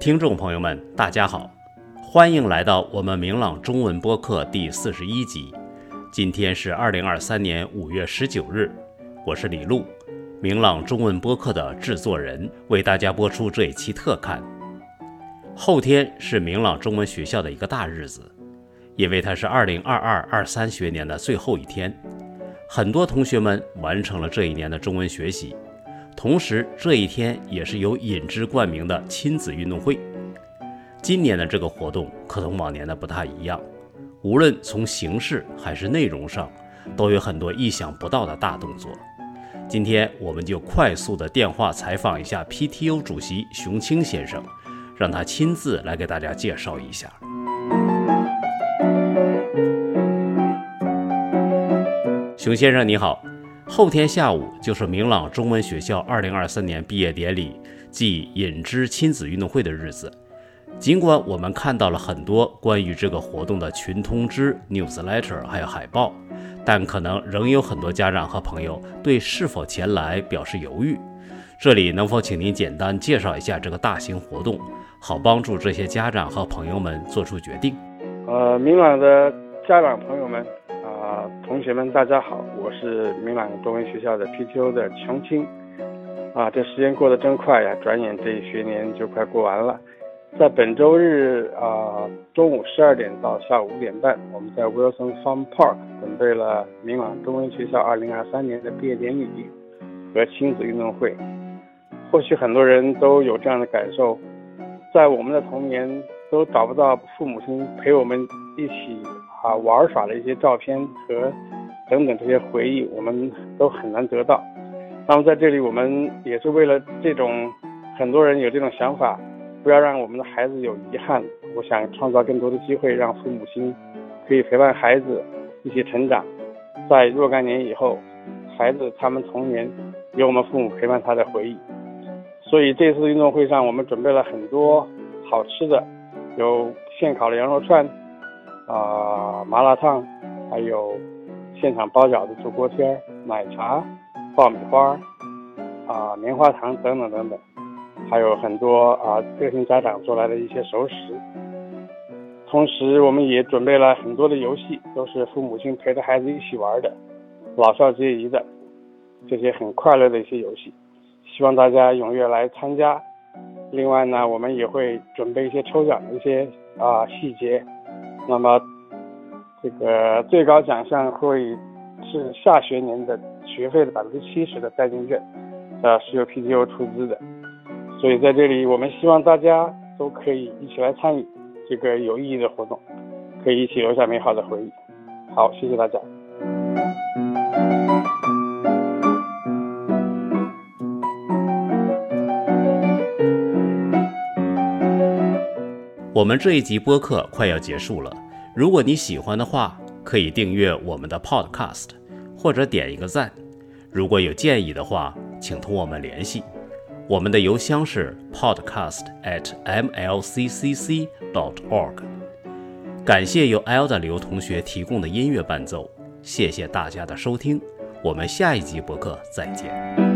听众朋友们，大家好，欢迎来到我们明朗中文播客第四十一集。今天是二零二三年五月十九日，我是李璐，明朗中文播客的制作人，为大家播出这一期特刊。后天是明朗中文学校的一个大日子，因为它是二零二二二三学年的最后一天，很多同学们完成了这一年的中文学习。同时，这一天也是由引之冠名的亲子运动会。今年的这个活动可同往年的不太一样，无论从形式还是内容上，都有很多意想不到的大动作。今天我们就快速的电话采访一下 PTO 主席熊青先生，让他亲自来给大家介绍一下。熊先生你好。后天下午就是明朗中文学校2023年毕业典礼暨引之亲子运动会的日子。尽管我们看到了很多关于这个活动的群通知、newsletter 还有海报，但可能仍有很多家长和朋友对是否前来表示犹豫。这里能否请您简单介绍一下这个大型活动，好帮助这些家长和朋友们做出决定？呃，明朗的家长朋友。同学们，大家好，我是明朗中文学校的 PTO 的琼青。啊，这时间过得真快呀，转眼这一学年就快过完了。在本周日啊，中午十二点到下午五点半，我们在 Wilson Farm Park 准备了明朗中文学校2023年的毕业典礼和亲子运动会。或许很多人都有这样的感受，在我们的童年都找不到父母亲陪我们一起。啊，玩耍的一些照片和等等这些回忆，我们都很难得到。那么在这里，我们也是为了这种很多人有这种想法，不要让我们的孩子有遗憾。我想创造更多的机会，让父母亲可以陪伴孩子一起成长。在若干年以后，孩子他们童年有我们父母陪伴他的回忆。所以这次运动会上，我们准备了很多好吃的，有现烤的羊肉串。啊，麻辣烫，还有现场包饺子、做锅贴、奶茶、爆米花，啊，棉花糖等等等等，还有很多啊个性家长做来的一些熟食。同时，我们也准备了很多的游戏，都是父母亲陪着孩子一起玩的，老少皆宜的这些很快乐的一些游戏，希望大家踊跃来参加。另外呢，我们也会准备一些抽奖的一些啊细节。那么，这个最高奖项会是下学年的学费的百分之七十的代金券，啊，是由 PTO 出资的。所以在这里，我们希望大家都可以一起来参与这个有意义的活动，可以一起留下美好的回忆。好，谢谢大家。我们这一集播客快要结束了，如果你喜欢的话，可以订阅我们的 Podcast，或者点一个赞。如果有建议的话，请同我们联系。我们的邮箱是 podcast@mlccc.org。感谢由 L 的刘同学提供的音乐伴奏，谢谢大家的收听，我们下一集播客再见。